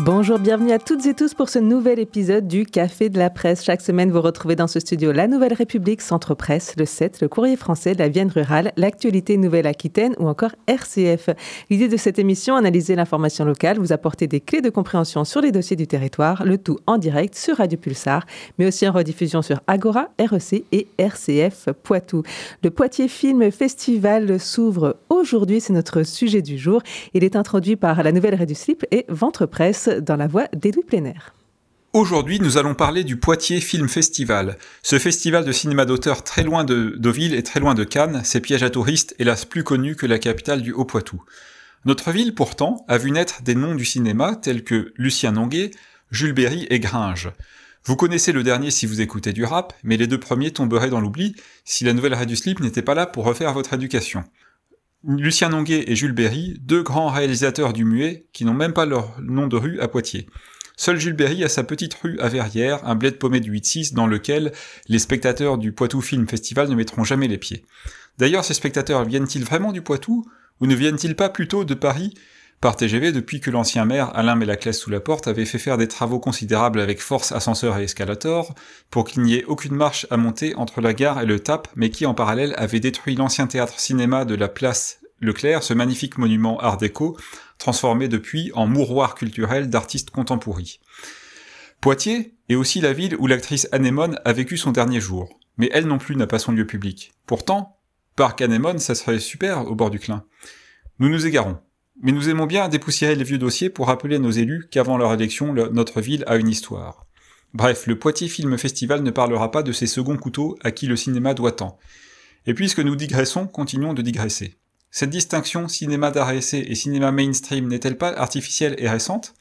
Bonjour, bienvenue à toutes et tous pour ce nouvel épisode du Café de la Presse. Chaque semaine, vous retrouvez dans ce studio La Nouvelle République, Centre Presse, le 7, le Courrier français, la Vienne rurale, l'actualité Nouvelle-Aquitaine ou encore RCF. L'idée de cette émission, analyser l'information locale, vous apporter des clés de compréhension sur les dossiers du territoire, le tout en direct sur Radio Pulsar, mais aussi en rediffusion sur Agora, REC et RCF Poitou. Le Poitiers Film Festival s'ouvre aujourd'hui, c'est notre sujet du jour. Il est introduit par la Nouvelle du Slip et Ventre Presse dans la voix d'Edoui Plénaire. Aujourd'hui, nous allons parler du Poitiers Film Festival. Ce festival de cinéma d'auteur très loin de Deauville et très loin de Cannes, ses pièges à touristes, hélas plus connu que la capitale du Haut-Poitou. Notre ville, pourtant, a vu naître des noms du cinéma tels que Lucien Nonguet, Jules Berry et Gringe. Vous connaissez le dernier si vous écoutez du rap, mais les deux premiers tomberaient dans l'oubli si la nouvelle Radio Slip n'était pas là pour refaire votre éducation. Lucien Nonguet et Jules Berry, deux grands réalisateurs du muet qui n'ont même pas leur nom de rue à Poitiers. Seul Jules Berry a sa petite rue à Verrières, un bled paumé du 8-6 dans lequel les spectateurs du Poitou Film Festival ne mettront jamais les pieds. D'ailleurs, ces spectateurs viennent-ils vraiment du Poitou ou ne viennent-ils pas plutôt de Paris par TGV depuis que l'ancien maire Alain Mélaclès sous la porte avait fait faire des travaux considérables avec force ascenseur et escalator pour qu'il n'y ait aucune marche à monter entre la gare et le TAP, mais qui en parallèle avait détruit l'ancien théâtre cinéma de la place Leclerc, ce magnifique monument art déco, transformé depuis en mouroir culturel d'artistes contemporains. Poitiers est aussi la ville où l'actrice Anémone a vécu son dernier jour, mais elle non plus n'a pas son lieu public. Pourtant, Parc Anémone, ça serait super au bord du Clin. Nous nous égarons. Mais nous aimons bien dépoussiérer les vieux dossiers pour rappeler à nos élus qu'avant leur élection, notre ville a une histoire. Bref, le Poitiers Film Festival ne parlera pas de ces seconds couteaux à qui le cinéma doit tant. Et puisque nous digressons, continuons de digresser. Cette distinction cinéma d'art et cinéma mainstream n'est-elle pas artificielle et récente?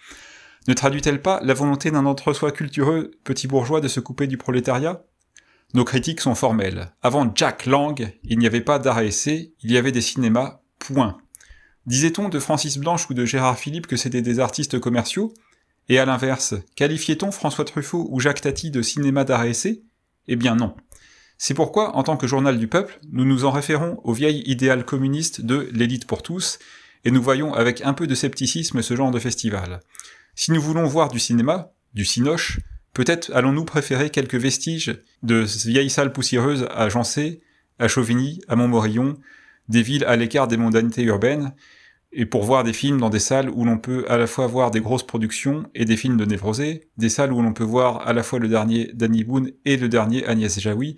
Ne traduit-elle pas la volonté d'un entre-soi cultureux petit bourgeois de se couper du prolétariat? Nos critiques sont formelles. Avant Jack Lang, il n'y avait pas d'art il y avait des cinémas, point. Disait-on de Francis Blanche ou de Gérard Philippe que c'était des artistes commerciaux? Et à l'inverse, qualifiait-on François Truffaut ou Jacques Tati de cinéma d'art Eh bien non. C'est pourquoi, en tant que journal du peuple, nous nous en référons au vieil idéal communiste de l'élite pour tous, et nous voyons avec un peu de scepticisme ce genre de festival. Si nous voulons voir du cinéma, du cinoche, peut-être allons-nous préférer quelques vestiges de vieilles salles poussiéreuses à Jancé, à Chauvigny, à Montmorillon, des villes à l'écart des mondanités urbaines, et pour voir des films dans des salles où l'on peut à la fois voir des grosses productions et des films de névrosés, des salles où l'on peut voir à la fois le dernier Danny Boone et le dernier Agnès Jaoui,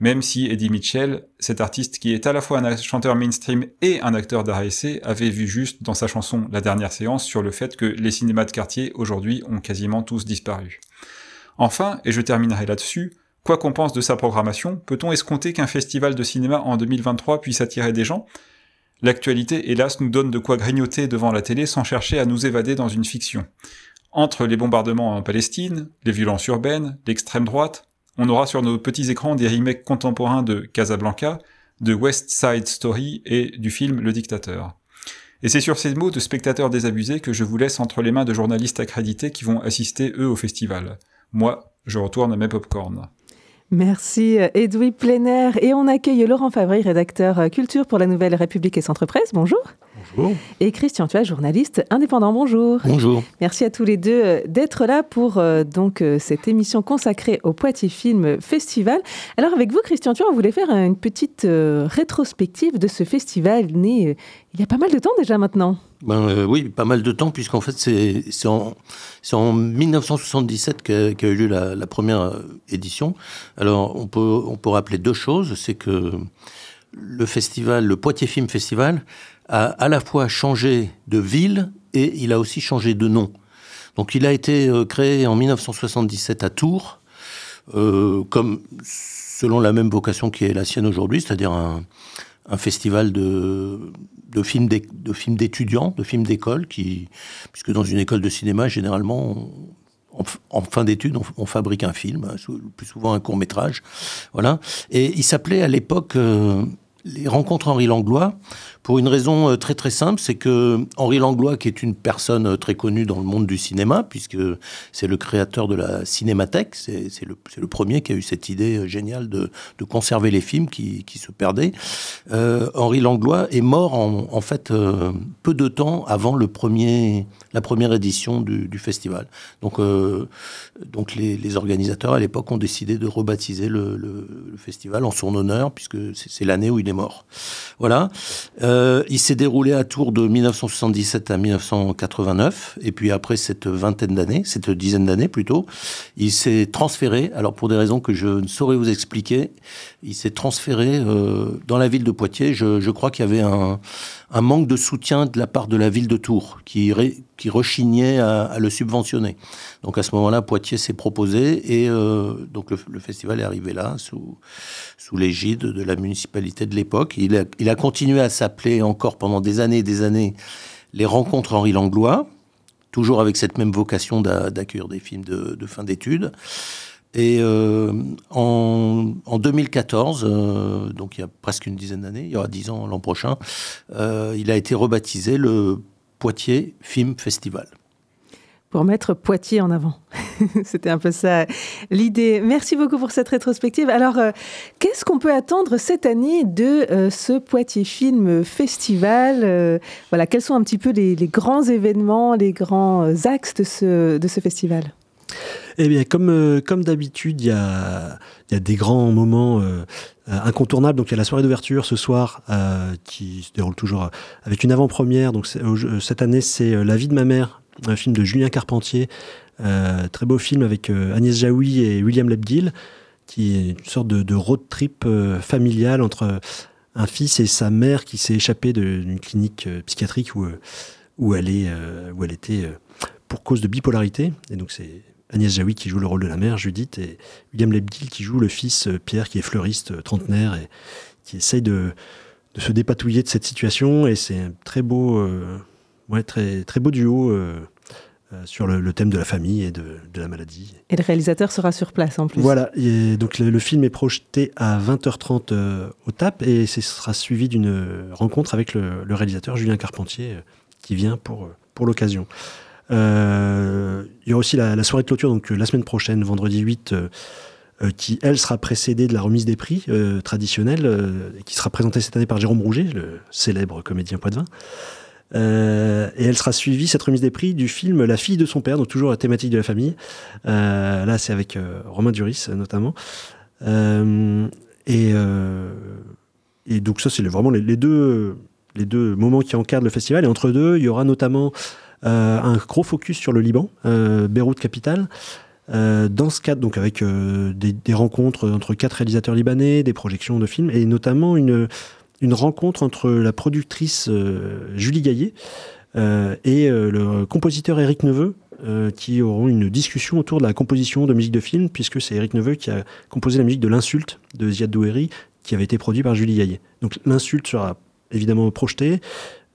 même si Eddie Mitchell, cet artiste qui est à la fois un chanteur mainstream et un acteur d'ARC, avait vu juste dans sa chanson La dernière séance sur le fait que les cinémas de quartier aujourd'hui ont quasiment tous disparu. Enfin, et je terminerai là-dessus, Quoi qu'on pense de sa programmation, peut-on escompter qu'un festival de cinéma en 2023 puisse attirer des gens? L'actualité, hélas, nous donne de quoi grignoter devant la télé sans chercher à nous évader dans une fiction. Entre les bombardements en Palestine, les violences urbaines, l'extrême droite, on aura sur nos petits écrans des remakes contemporains de Casablanca, de West Side Story et du film Le Dictateur. Et c'est sur ces mots de spectateurs désabusés que je vous laisse entre les mains de journalistes accrédités qui vont assister eux au festival. Moi, je retourne à mes popcorns. Merci Edoui Plénaire. Et on accueille Laurent Favry, rédacteur culture pour la Nouvelle République et Centre Presse. Bonjour. Bonjour. Et Christian Thuas, journaliste indépendant. Bonjour. Bonjour. Merci à tous les deux euh, d'être là pour euh, donc euh, cette émission consacrée au Poitiers Film Festival. Alors avec vous, Christian Thuas, on voulait faire une petite rétrospective de ce festival né il y a pas mal de temps déjà maintenant. Ben, oui, pas mal de temps, puisqu'en fait, c'est en, en, 1977 qu'a eu lieu la, première édition. Alors, on peut, on peut rappeler deux choses. C'est que le festival, le Poitiers Film Festival, a à la fois changé de ville et il a aussi changé de nom. Donc il a été euh, créé en 1977 à Tours, euh, comme selon la même vocation qui est la sienne aujourd'hui, c'est-à-dire un, festival de, de films d'étudiants, de films d'école, qui, puisque dans une école de cinéma, généralement, en, fin d'études, on, fabrique un film, le plus souvent un court métrage, voilà. Et il s'appelait à l'époque euh, les rencontres Henri Langlois pour une raison euh, très très simple, c'est que Henri Langlois, qui est une personne euh, très connue dans le monde du cinéma, puisque c'est le créateur de la Cinémathèque, c'est le, le, premier qui a eu cette idée euh, géniale de, de conserver les films qui, qui se perdaient. Henri Langlois est mort en, en fait peu de temps avant le premier, la première édition du, festival. Donc, donc les, les, organisateurs à l'époque ont décidé de rebaptiser le, le, le, festival en son honneur, puisque c'est l'année où il est Voilà. Euh, il s'est déroulé à Tours de 1977 à 1989, et puis après cette vingtaine d'années, cette dizaine d'années plutôt, il s'est transféré, alors pour des raisons que je ne saurais vous expliquer, il s'est transféré euh, dans la ville de Poitiers. Je crois qu'il y avait un, un, manque de soutien de la part de la ville de Tours, qui, rechignait à, le subventionner. Donc à ce moment-là, Poitiers s'est proposé, et euh, donc le, festival est arrivé là, sous, l'égide de la municipalité de l'époque. Il a, il a continué à s'appeler encore pendant des années et des années les rencontres Henri Langlois, toujours avec cette même vocation d'accueillir des films de, de fin d'études. Et euh, en, en, 2014, euh, donc il y a presque une dizaine d'années, il y aura dix ans l'an prochain, euh, il a été rebaptisé le Poitiers Film Festival. Pour mettre Poitiers en avant. C'était un peu ça l'idée. Merci beaucoup pour cette rétrospective. Alors, qu'est-ce qu'on peut attendre cette année de ce Poitiers Film Festival Voilà, quels sont un petit peu les, les grands événements, les grands axes de ce, de ce festival? Eh bien, comme, euh, comme d'habitude, il y a, y a des grands moments euh, incontournables. Donc, il y a la soirée d'ouverture ce soir euh, qui se déroule toujours avec une avant-première. Donc, cette année, c'est La vie de ma mère, un film de Julien Carpentier. Euh, très beau film avec Agnès Jaoui et William Lebdil, qui est une sorte de, road trip familial entre un fils et sa mère qui s'est échappé d'une clinique psychiatrique où, où, elle est, où elle était pour cause de bipolarité. Et donc, c'est Agnès Jaoui qui joue le rôle de la mère, Judith, et William Lebdil qui joue le fils euh, Pierre, qui est fleuriste euh, trentenaire et qui essaye de, de se dépatouiller de cette situation. Et c'est un très beau, euh, ouais, très, très beau duo euh, euh, sur le, le, thème de la famille et de, de, la maladie. Et le réalisateur sera sur place en plus. Voilà, et donc le, le, film est projeté à 20h30 euh, au TAP et ce sera suivi d'une rencontre avec le, le, réalisateur Julien Carpentier qui vient pour, pour l'occasion. Euh, il y aura aussi la, soirée de clôture, donc la semaine prochaine, vendredi 8, euh, euh, qui, elle, sera précédée de la remise des prix euh, traditionnelle, euh, qui sera présentée cette année par Jérôme Rouget, le célèbre comédien poitevin. Euh, et elle sera suivie, cette remise des prix, du film La fille de son père, donc toujours la thématique de la famille. Euh, là, c'est avec euh, Romain Duris, notamment. et, et donc, ça, c'est vraiment les, deux, les deux moments qui encadrent le festival. Et entre deux, il y aura notamment euh, un gros focus sur le Liban, euh, Beyrouth capitale. Euh, dans ce cadre, donc avec euh, des, rencontres entre quatre réalisateurs libanais, des projections de films, et notamment une, rencontre entre la productrice euh, Julie Gaillet euh, et le compositeur Éric Neveu, qui auront une discussion autour de la composition de musique de film, puisque c'est Éric Neveu qui a composé la musique de L'Insulte de Ziad Doueri, qui avait été produit par Julie Gaillet. Donc L'Insulte sera évidemment projeté,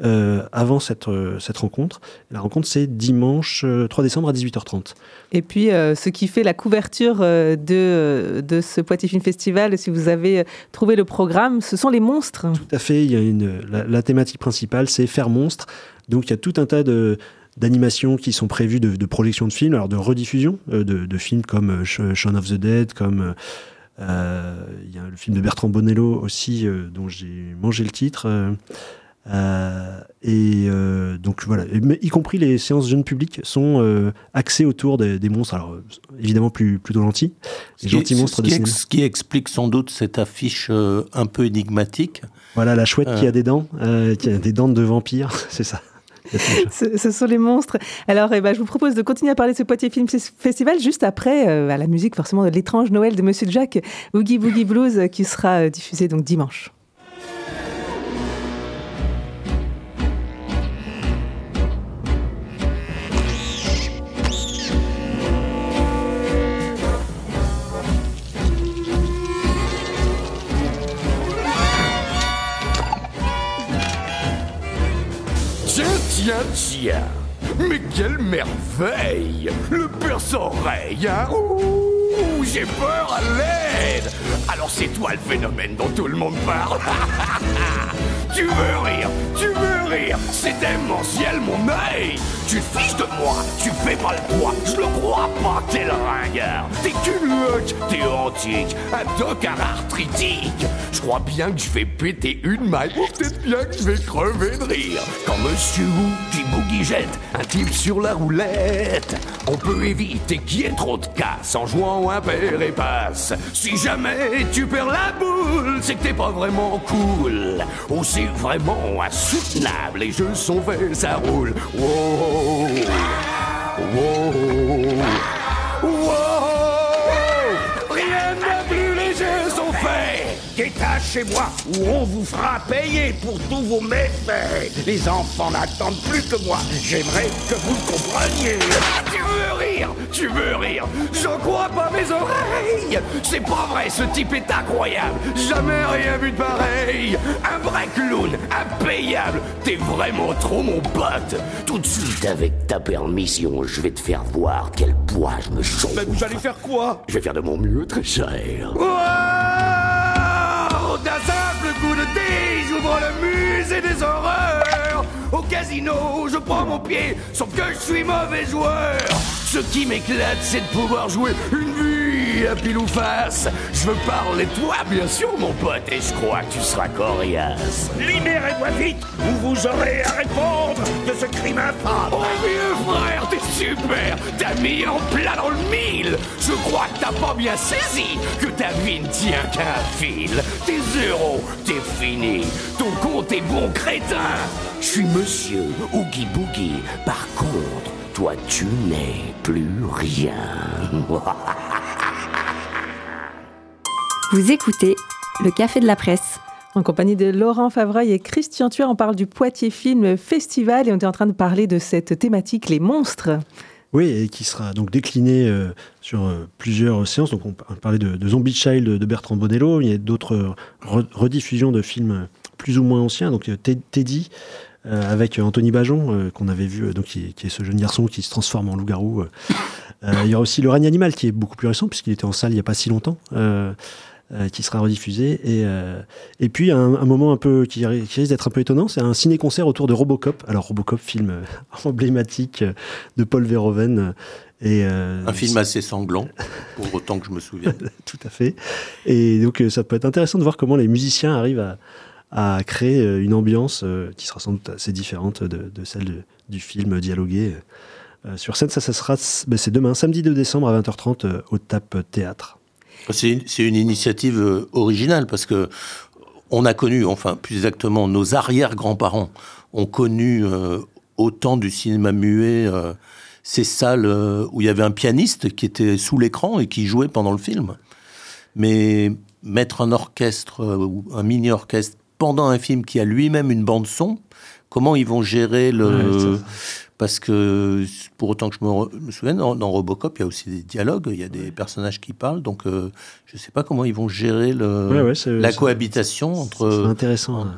euh, avant cette, euh, cette rencontre. La rencontre, c'est dimanche euh, 3 décembre à 18h30. Et puis, euh, ce qui fait la couverture de, de ce Poitiers Film Festival, si vous avez trouvé le programme, ce sont les monstres. Tout à fait. Il y a une, la, la thématique principale, c'est faire monstre. Donc, il y a tout un tas de d'animations qui sont prévues de, de projection de films, alors de rediffusion de, de films comme Shaun of the Dead, comme euh, le film de Bertrand Bonello aussi, euh, dont j'ai mangé le titre. Euh, euh, et euh, donc voilà, y compris les séances jeunes publics sont euh, axées autour des, des, monstres. Alors évidemment plus plutôt gentils, les gentils monstres de cinéma. Ce qui explique sans doute cette affiche un peu énigmatique. Voilà la chouette qui a des dents, qui a des dents de vampire, c'est ça. ce, sont les monstres. Alors, eh ben, je vous propose de continuer à parler de ce Poitiers Film Festival juste après euh, à la musique forcément de l'étrange Noël de Monsieur Jack, Oogie Boogie Blues, qui sera diffusé donc dimanche. Tiens, tiens Mais quelle merveille. Le perce-oreille, hein. Ouh, j'ai peur à l'aide. Alors c'est toi le phénomène dont tout le monde parle Tu veux rire Tu veux rire C'est démentiel mon œil. Tu te fiches de moi Tu fais pas le poids Je le crois pas T'es le ringard. T'es culotte T'es antique Un tocard arthritique. Je crois bien que je vais péter une maille peut-être bien que je vais crever de rire. Quand Monsieur Wu qui boogie jette Un type sur la roulette. On peut éviter qu'il y ait trop de casse En jouant un père et passe. Si jamais tu perds la boule C'est que t'es pas vraiment cool. Ou c'est vraiment insoutenable. Les jeux sont faits, ça roule. Wow. Wow chez moi où on vous fera payer pour tous vos méfaits. Les enfants n'attendent plus que moi. J'aimerais que vous le compreniez. Tu veux rire? Tu veux rire? J'en crois pas mes oreilles. C'est pas vrai, ce type est incroyable. Jamais rien vu de pareil. Un vrai clown, impayable. T'es vraiment trop mon pote. Tout de suite avec ta permission Je vais te faire voir quel poids je me chauffe. Mais vous allez faire quoi? Je vais faire de mon mieux, très cher. Oh, le musée des horreurs. Au casino, je prends mon pied, sauf que je suis mauvais joueur. Ce qui m'éclate, c'est de pouvoir jouer une à pile ou face. Je veux parler toi, bien sûr, mon pote, et je crois que tu seras coriace. Libérez-moi vite ou vous aurez à répondre de ce crime infâme. Oh vieux frère, t'es super. T'as mis en plat dans le mille. Je crois que t'as pas bien saisi Que ta vie ne tient qu'à un fil. T'es zéro, t'es fini. Ton compte est bon crétin. Je suis monsieur Oogie Boogie. Par contre, toi tu n'es plus rien Vous écoutez le Café de la Presse. En compagnie de Laurent Favreuil et Christian Thuer, on parle du Poitiers Film Festival et on est en train de parler de cette thématique, les monstres. Oui, et qui sera donc décliné euh, sur euh, plusieurs séances. Donc on, parlait de, de Zombie Child de Bertrand Bonello, il y a d'autres re- rediffusions de films plus ou moins anciens. Donc euh, Ted- Teddy euh, avec Anthony Bajon euh, qu'on avait vu, euh, donc qui, qui est ce jeune garçon qui se transforme en loup-garou. euh. Euh, il y aura aussi Le règne animal qui est beaucoup plus récent puisqu'il était en salle il n'y a pas si longtemps. Euh, qui sera rediffusé et, euh, et puis un, un moment un peu qui, ri- qui risque d'être un peu étonnant c'est un ciné-concert autour de Robocop alors Robocop film euh, emblématique de Paul Verhoeven et euh, Un film assez sanglant, pour autant que je me souvienne. tout à fait. Et donc, ça peut être intéressant de voir comment les musiciens arrivent à, à créer une ambiance qui sera sans doute assez différente de, de celle de- du film dialogué. sur scène, ça, ça sera, ben, c'est demain, samedi 2 décembre à 20h30 euh, au TAP Théâtre. C'est une, initiative euh, originale parce que on a connu, enfin plus exactement, nos arrière-grands-parents ont connu euh, autant du cinéma muet euh, ces salles euh, où il y avait un pianiste qui était sous l'écran et qui jouait pendant le film. Mais mettre un orchestre ou un mini-orchestre pendant un film qui a lui-même une bande son, comment ils vont gérer le parce que pour autant que je me, me souvienne, dans, dans Robocop, il y a aussi des dialogues, il y a des personnages qui parlent, donc euh, je ne sais pas comment ils vont gérer le, Ouais, ouais, c'est- la c'est- cohabitation C'est entre. intéressant. hein.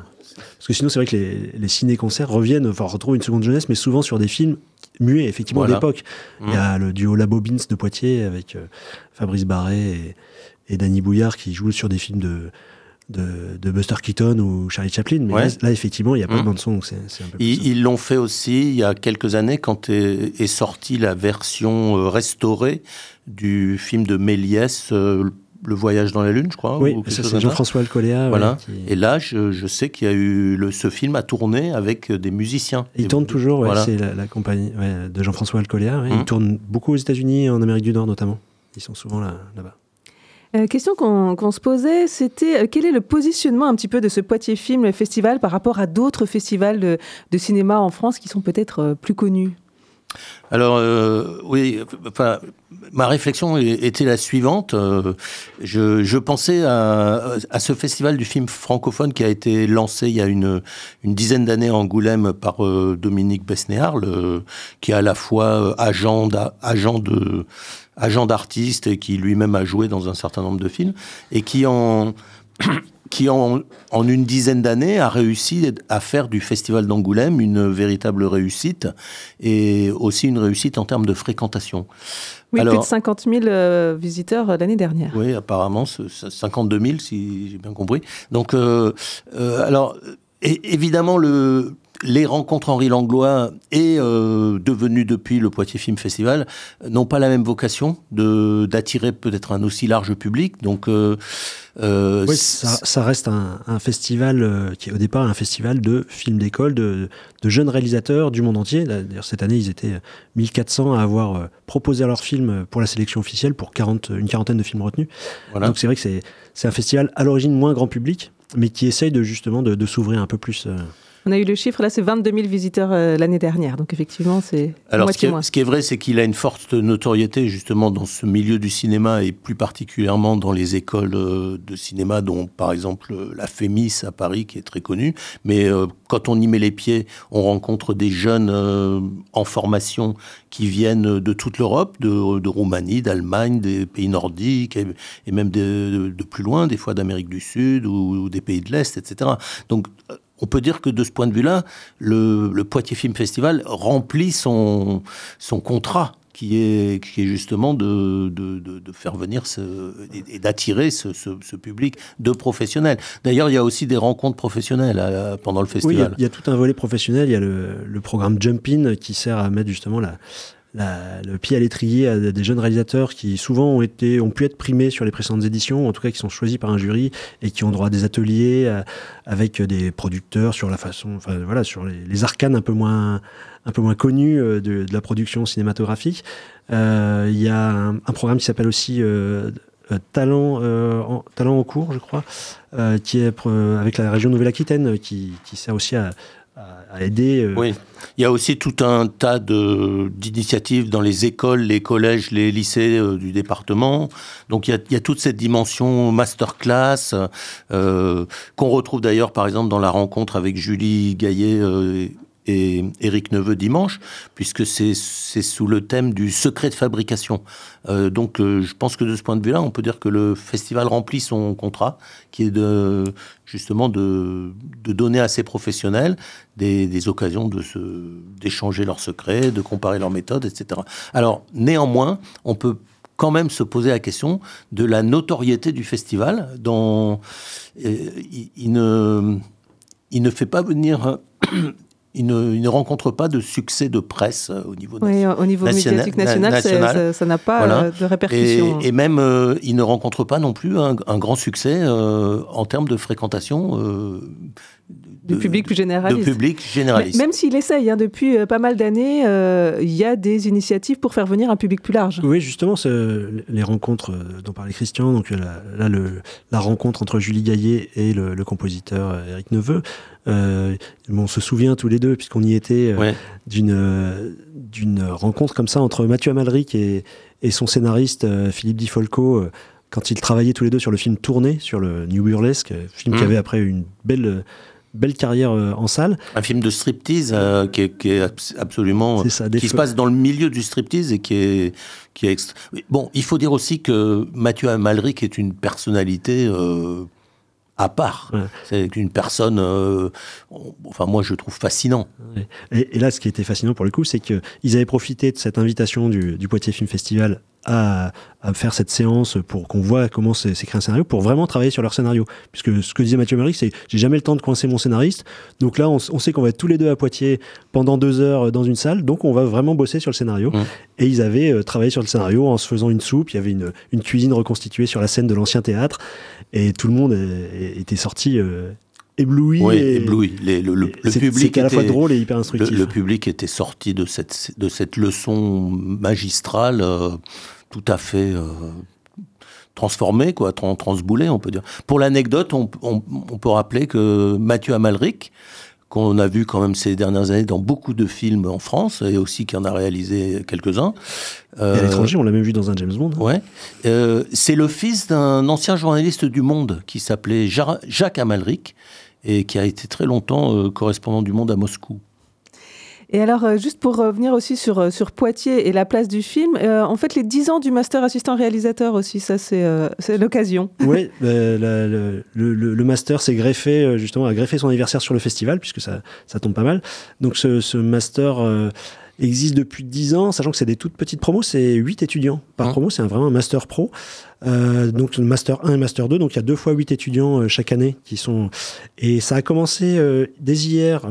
Parce que sinon, c'est vrai que les, les ciné-concerts reviennent, enfin, retrouvent une seconde jeunesse, mais souvent sur des films muets, effectivement, Voilà. d'époque. Il y a le duo La Bobins de Poitiers avec euh, Fabrice Barré et, et Danny Bouillard qui jouent sur des films de, de, de Buster Keaton ou Charlie Chaplin. Mais Ouais. là, là, effectivement, il n'y a pas de bande-son, donc c'est c'est un peu plus Ils l'ont fait aussi il y a quelques années quand est, est sortie la version euh, restaurée du film de Méliès, euh, Le Voyage dans la Lune, je crois. Oui, ou ça c'est. Jean-François Alcoléa. ouais, Voilà. qui- Et là, je, je sais qu'il y a eu le, ce film a tourné avec des musiciens. Il tourne toujours, ouais, voilà. c'est la, la compagnie ouais, de Jean-François Alcoléa. Mhm. Il tourne beaucoup aux États-Unis et en Amérique du Nord notamment. Ils sont souvent là- là-bas. Euh, question qu'on se posait, c'était euh, quel est le positionnement un petit peu de ce Poitiers Film Festival par rapport à d'autres festivals de, de cinéma en France qui sont peut-être euh, plus connus? Alors euh, oui, enfin, ma réflexion était la suivante. Euh, je, pensais à, ce festival du film francophone qui a été lancé il y a une, une dizaine d'années à Angoulême par euh, Dominique Besnéard, le- qui est à la fois agent agent agent d'artiste et qui lui-même a joué dans un certain nombre de films et qui en qui en, en, une dizaine d'années a réussi à faire du Festival d'Angoulême une véritable réussite et aussi une réussite en termes de fréquentation. Oui, plus de 50 000 euh, visiteurs euh, l'année dernière. Oui, apparemment 52 000 si j'ai bien compris. Donc, euh, alors évidemment le les rencontres Henri Langlois et euh, devenu depuis le Poitiers Film Festival n'ont pas la même vocation de d'attirer peut-être un aussi large public. Donc euh, euh oui, ça, reste un, festival euh, qui est au départ un festival de films d'école de, de, jeunes réalisateurs du monde entier. D'ailleurs cette année ils étaient 1400 à avoir proposé leur film pour la sélection officielle pour 40, une quarantaine de films retenus. Voilà. Donc c'est vrai que c'est un festival à l'origine moins grand public, mais qui essaye de justement de, de s'ouvrir un peu plus. On a eu le chiffre, là, c'est 22 000 visiteurs euh, l'année dernière. Donc, effectivement, c'est Alors, ce qui, est, ce qui est vrai, c'est qu'il a une forte notoriété, justement, dans ce milieu du cinéma et plus particulièrement dans les écoles euh, de cinéma, dont, par exemple, la FEMIS à Paris, qui est très connue. Mais euh, quand on y met les pieds, on rencontre des jeunes en formation qui viennent de toute l'Europe, de, Roumanie, d'Allemagne, des pays nordiques et, même de, plus loin, des fois d'Amérique du Sud ou, ou des pays de l'Est, etc. Donc, on peut dire que de ce point de vue-là, le, Poitiers Film Festival remplit son, son contrat qui est, qui est justement de, de, faire venir ce, et, d'attirer ce, public de professionnels. D'ailleurs, il y a aussi des rencontres professionnelles euh, pendant le festival. Oui, il y, a, tout un volet professionnel. Il y a le, le programme Jump In qui sert à mettre justement la, le pied à l'étrier à des jeunes réalisateurs qui souvent ont, été, ont pu être primés sur les précédentes éditions, en tout cas qui sont choisis par un jury et qui ont droit à des ateliers euh, avec des producteurs sur la façon, enfin voilà, sur les, arcanes un peu moins, un peu moins connus euh, de, la production cinématographique. Euh, il y a un, programme qui s'appelle aussi Talent, en, Talent en cours, je crois, qui est avec la région Nouvelle-Aquitaine, qui, qui, sert aussi à, Euh. Oui, il y a aussi tout un tas d'initiatives dans les écoles, les collèges, les lycées euh, du département. Donc il y, a, il y, a, toute cette dimension masterclass euh, qu'on retrouve d'ailleurs par exemple dans la rencontre avec Julie Gaillet et Éric Neveu dimanche, puisque c'est sous le thème du secret de fabrication. Euh, donc euh, je pense que de ce point de vue-là, on peut dire que le festival remplit son contrat, qui est de justement de, donner à ses professionnels des, occasions d'échanger leurs secrets, de comparer leurs méthodes, etc. Alors néanmoins, on peut quand même se poser la question de la notoriété du festival, dont euh, il ne fait pas venir il ne, rencontre pas de succès de presse euh, au niveau, oui, au niveau médiatique national, ça n'a pas euh, de répercussions. Et, même, euh, il ne rencontre pas non plus un, grand succès en termes de fréquentation. De, du public plus généraliste. De public généraliste. même s'il essaye, hein, depuis pas mal d'années, il y a des initiatives pour faire venir un public plus large. Oui, justement, les rencontres dont parlait Christian, donc là, le, la rencontre entre Julie Gaillet et le, le compositeur Eric Neveu, euh, on se souvient tous les deux, puisqu'on y était, euh, d'une, d'une rencontre comme ça entre Mathieu Amalric et, et son scénariste euh, Philippe Di Folco, quand ils travaillaient tous les deux sur le film Tourné, sur le New Burlesque, film qui mmh. avait après une belle belle carrière en salle. Un film de striptease qui, est, absolument qui se passe dans le milieu du striptease et qui est qui est bon. Il faut dire aussi que Mathieu Amalric est une personnalité à part. C'est une personne, euh, enfin moi je trouve fascinant. Et, là, ce qui était fascinant pour le coup, c'est qu'ils avaient profité de cette invitation du, du Poitiers Film Festival à, faire cette séance pour qu'on voit comment s'écrit un scénario, pour vraiment travailler sur leur scénario. Puisque ce que disait Mathieu Marie, c'est j'ai jamais le temps de coincer mon scénariste. Donc là, on, sait qu'on va être tous les deux à Poitiers pendant deux heures dans une salle, donc on va vraiment bosser sur le scénario. Mmh. Et ils avaient euh, travaillé sur le scénario en se faisant une soupe. Il y avait une, cuisine reconstituée sur la scène de l'ancien théâtre, et tout le monde était sorti. Euh, ébloui. Oui, ébloui. le, le, public à la fois drôle et hyper instructif. Le, public était sorti de cette, de cette leçon magistrale. Euh, tout à fait euh, transformé, quoi, transboulé, on peut dire. Pour l'anecdote, on, peut rappeler que Mathieu Amalric, qu'on a vu quand même ces dernières années dans beaucoup de films en France, et aussi qui en a réalisé quelques-uns. et à l'étranger, on l'a même vu dans un James Bond. Ouais. Euh, c'est le fils d'un ancien journaliste du Monde qui s'appelait Jacques Amalric, et qui a été très longtemps euh, correspondant du Monde à Moscou. Et alors, euh, juste pour revenir aussi sur, euh, sur Poitiers et la place du film, euh, en fait, les 10 ans du master assistant réalisateur aussi, ça, c'est l'occasion. Oui, le, le, master s'est greffé, justement, a greffé son anniversaire sur le festival, puisque ça, ça tombe pas mal. Donc, ce master existe depuis 10 ans, sachant que c'est des toutes petites promos, c'est 8 étudiants par mmh. promo, c'est vraiment un master pro. Euh, donc master 1 et master 2, donc il y a deux fois 8 étudiants euh, chaque année qui sont... Et ça a commencé euh, dès hier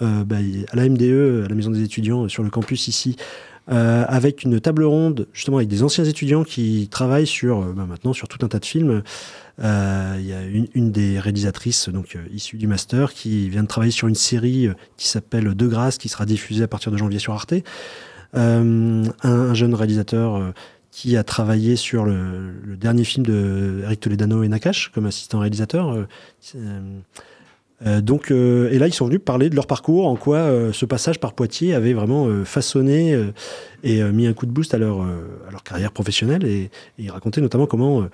bah, à la MDE, à la Maison des étudiants, sur le campus ici, avec une table ronde justement avec des anciens étudiants qui travaillent sur bah, maintenant sur tout un tas de films. Il y a une, des réalisatrices donc issue du master qui vient de travailler sur une série qui s'appelle De grâce qui sera diffusée à partir de janvier sur Arte. Un, un, jeune réalisateur qui a travaillé sur le, dernier film de Eric Toledano et Nakash comme assistant réalisateur. Euh, euh, donc, euh, et là, ils sont venus parler de leur parcours, en quoi ce passage par Poitiers avait vraiment façonné et mis un coup de boost à leur, carrière professionnelle. Et ils racontaient notamment comment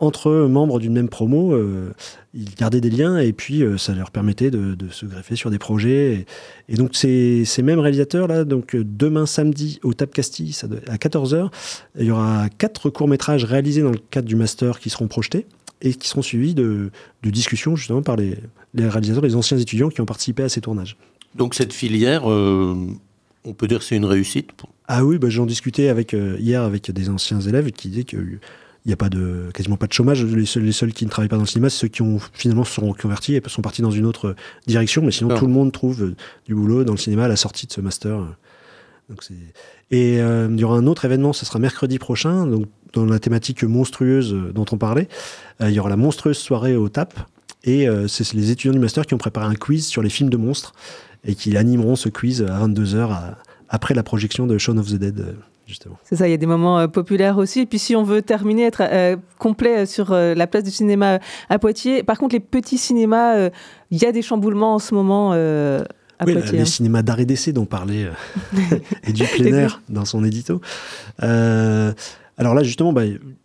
entre membres d'une même promo, euh, ils gardaient des liens et puis euh, ça leur permettait de, se greffer sur des projets. Et, donc ces, mêmes réalisateurs là, donc euh, demain samedi au Tap Castille à 14h, il y aura quatre courts métrages réalisés dans le cadre du master qui seront projetés et qui seront suivis de, discussions justement par les, réalisateurs, les anciens étudiants qui ont participé à ces tournages. Donc cette filière, on peut dire que c'est une réussite Ah oui, bah, j'en discutais avec, hier avec des anciens élèves qui disaient que il n'y a pas de, quasiment pas de chômage. Les seuls, les seuls qui ne travaillent pas dans le cinéma, c'est ceux qui ont finalement se sont reconvertis et sont partis dans une autre direction. Mais sinon, tout le monde trouve euh, du boulot dans le cinéma à la sortie de ce master. Donc et euh, il y aura un autre événement, ce sera mercredi prochain, donc dans la thématique monstrueuse euh, dont on parlait. il y aura la monstrueuse soirée au TAP. Et c'est les étudiants du master qui ont préparé un quiz sur les films de monstres et qui animeront ce quiz à 22h après la projection de Shaun of the Dead. C'est ça, il y a des moments euh, populaires aussi. Et puis si on veut terminer, être euh, complet sur euh, la place du cinéma à Poitiers, par contre les petits cinémas, il y a des chamboulements en ce moment. à oui, Poitiers, les hein. cinémas d'art et d'essai dont parlait et du plein air dans son édito. alors là, justement, bah,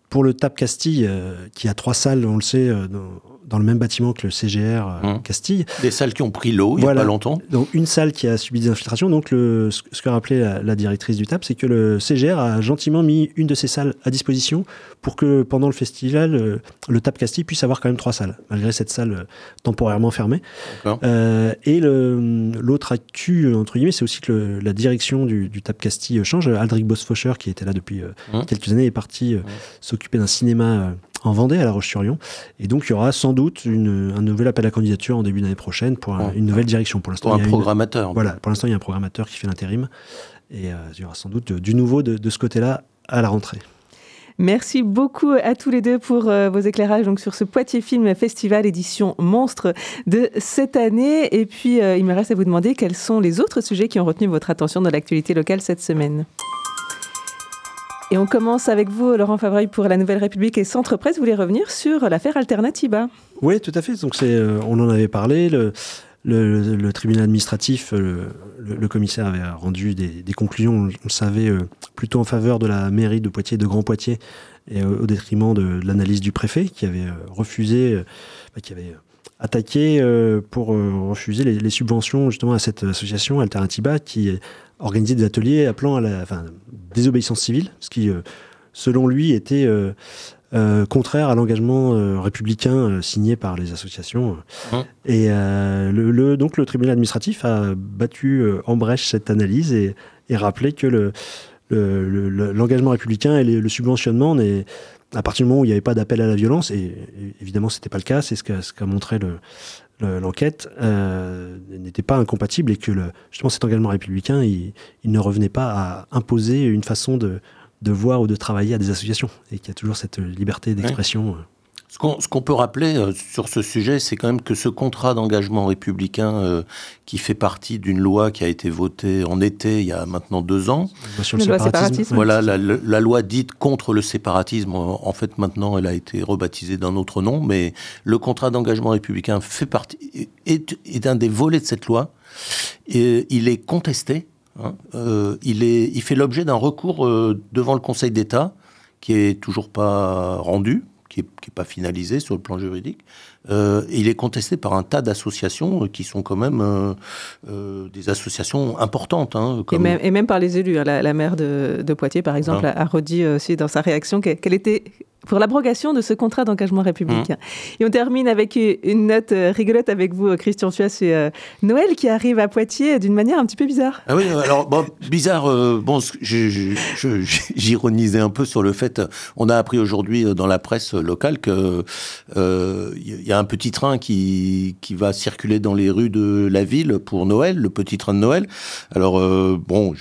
pour le TAP Castille, qui a trois salles, on le sait, dans, dans le même bâtiment que le CGR euh, mmh. Castille. Des salles qui ont pris l'eau il n'y a pas longtemps. Donc une salle qui a subi des infiltrations. Donc le, ce que rappelait la, la directrice du TAP, c'est que le CGR a gentiment mis une de ces salles à disposition pour que pendant le festival, euh, le, TAP Castille puisse avoir quand même trois salles, malgré cette salle euh, temporairement fermée. Euh, et l'autre actu, entre guillemets, c'est aussi que la direction du, du, TAP Castille change. Aldric Bosfoscher, qui était là depuis mmh. quelques années, est parti mmh. s'occuper d'un cinéma en Vendée, à La Roche-sur-Yon. Et donc, il y aura sans doute une, un nouvel appel à candidature en début d'année prochaine pour une nouvelle direction. Pour l'instant, un programmateur. voilà, pour l'instant, il y a un programmateur qui fait l'intérim. Et euh, il y aura sans doute du nouveau de, ce côté-là à la rentrée. Merci beaucoup à tous les deux pour euh, vos éclairages donc, sur ce Poitiers Film Festival édition Monstre de cette année. Et puis, euh, il me reste à vous demander quels sont les autres sujets qui ont retenu votre attention dans l'actualité locale cette semaine. Et on commence avec vous, Laurent Favreuil, pour la Nouvelle République et Centre Presse. Vous voulez revenir sur l'affaire Alternativa Oui, tout à fait. Donc euh, on en avait parlé. Le, tribunal administratif, euh, le, commissaire avait rendu des, conclusions, on, le savait, euh, plutôt en faveur de la mairie de Poitiers, de Grand Poitiers, et au, détriment de, l'analyse du préfet, qui avait refusé, bah, qui avait attaqué pour refuser les, les, subventions justement à cette association Alternativa, qui organiser des ateliers appelant à la enfin, désobéissance civile, ce qui, euh, selon lui, était euh, euh, contraire à l'engagement républicain signé par les associations. Mmh. Et le, donc le tribunal administratif a battu en brèche cette analyse et, rappelé que le, l'engagement républicain et le subventionnement n'est à partir du moment où il n'y avait pas d'appel à la violence, et, évidemment ce n'était pas le cas, c'est ce qu'a, ce montré le, l'enquête euh, n'était pas incompatible et que le, justement cet engagement républicain, il, ne revenait pas à imposer une façon de, de, voir ou de travailler à des associations et qu'il y a toujours cette liberté d'expression. Euh. Ce qu'on peut rappeler euh, sur ce sujet, c'est quand même que ce contrat d'engagement républicain euh, qui fait partie d'une loi qui a été votée en été il y a maintenant deux ans. Sur le séparatisme. Voilà, la, loi dite contre le séparatisme, en fait maintenant elle a été rebaptisée d'un autre nom, mais le contrat d'engagement républicain fait partie, est, est, un des volets de cette loi. Et il est contesté, hein. euh, il, est, il fait l'objet d'un recours devant le Conseil d'État qui est toujours pas rendu, qui n'est pas finalisé sur le plan juridique. Euh, il est contesté par un tas d'associations qui sont quand même euh, euh, des associations importantes. Hein, et, même, et, même, par les élus. Hein. La, maire de, Poitiers, par exemple, a, redit aussi dans sa réaction qu'elle était pour l'abrogation de ce contrat d'engagement républicain. Mmh. Et on termine avec une note rigolote avec vous, Christian Thuas, c'est Noël qui arrive à Poitiers d'une manière un petit peu bizarre. Ah oui, alors bon, bizarre, bon, j'ironisais un peu sur le fait, on a appris aujourd'hui dans la presse locale qu'il y a un petit train qui, qui va circuler dans les rues de la ville pour Noël, le petit train de Noël. Alors, euh, bon,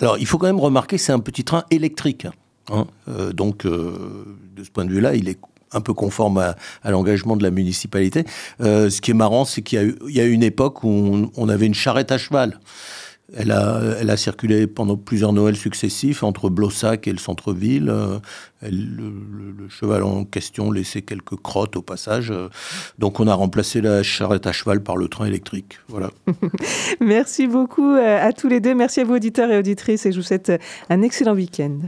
alors il faut quand même remarquer, c'est un petit train électrique. Hein. Euh, donc, euh, de ce point de vue-là, il est un peu conforme à, l'engagement de la municipalité. ce qui est marrant, c'est qu'il y, y, a une époque où on avait une charrette à cheval. Elle a, circulé pendant plusieurs Noëls successifs entre Blossac et le centre-ville. Le, cheval en question laissait quelques crottes au passage. Donc on a remplacé la charrette à cheval par le train électrique. Voilà. Merci beaucoup euh, à tous les deux. Merci à vos auditeurs et auditrices et je vous souhaite un excellent week-end.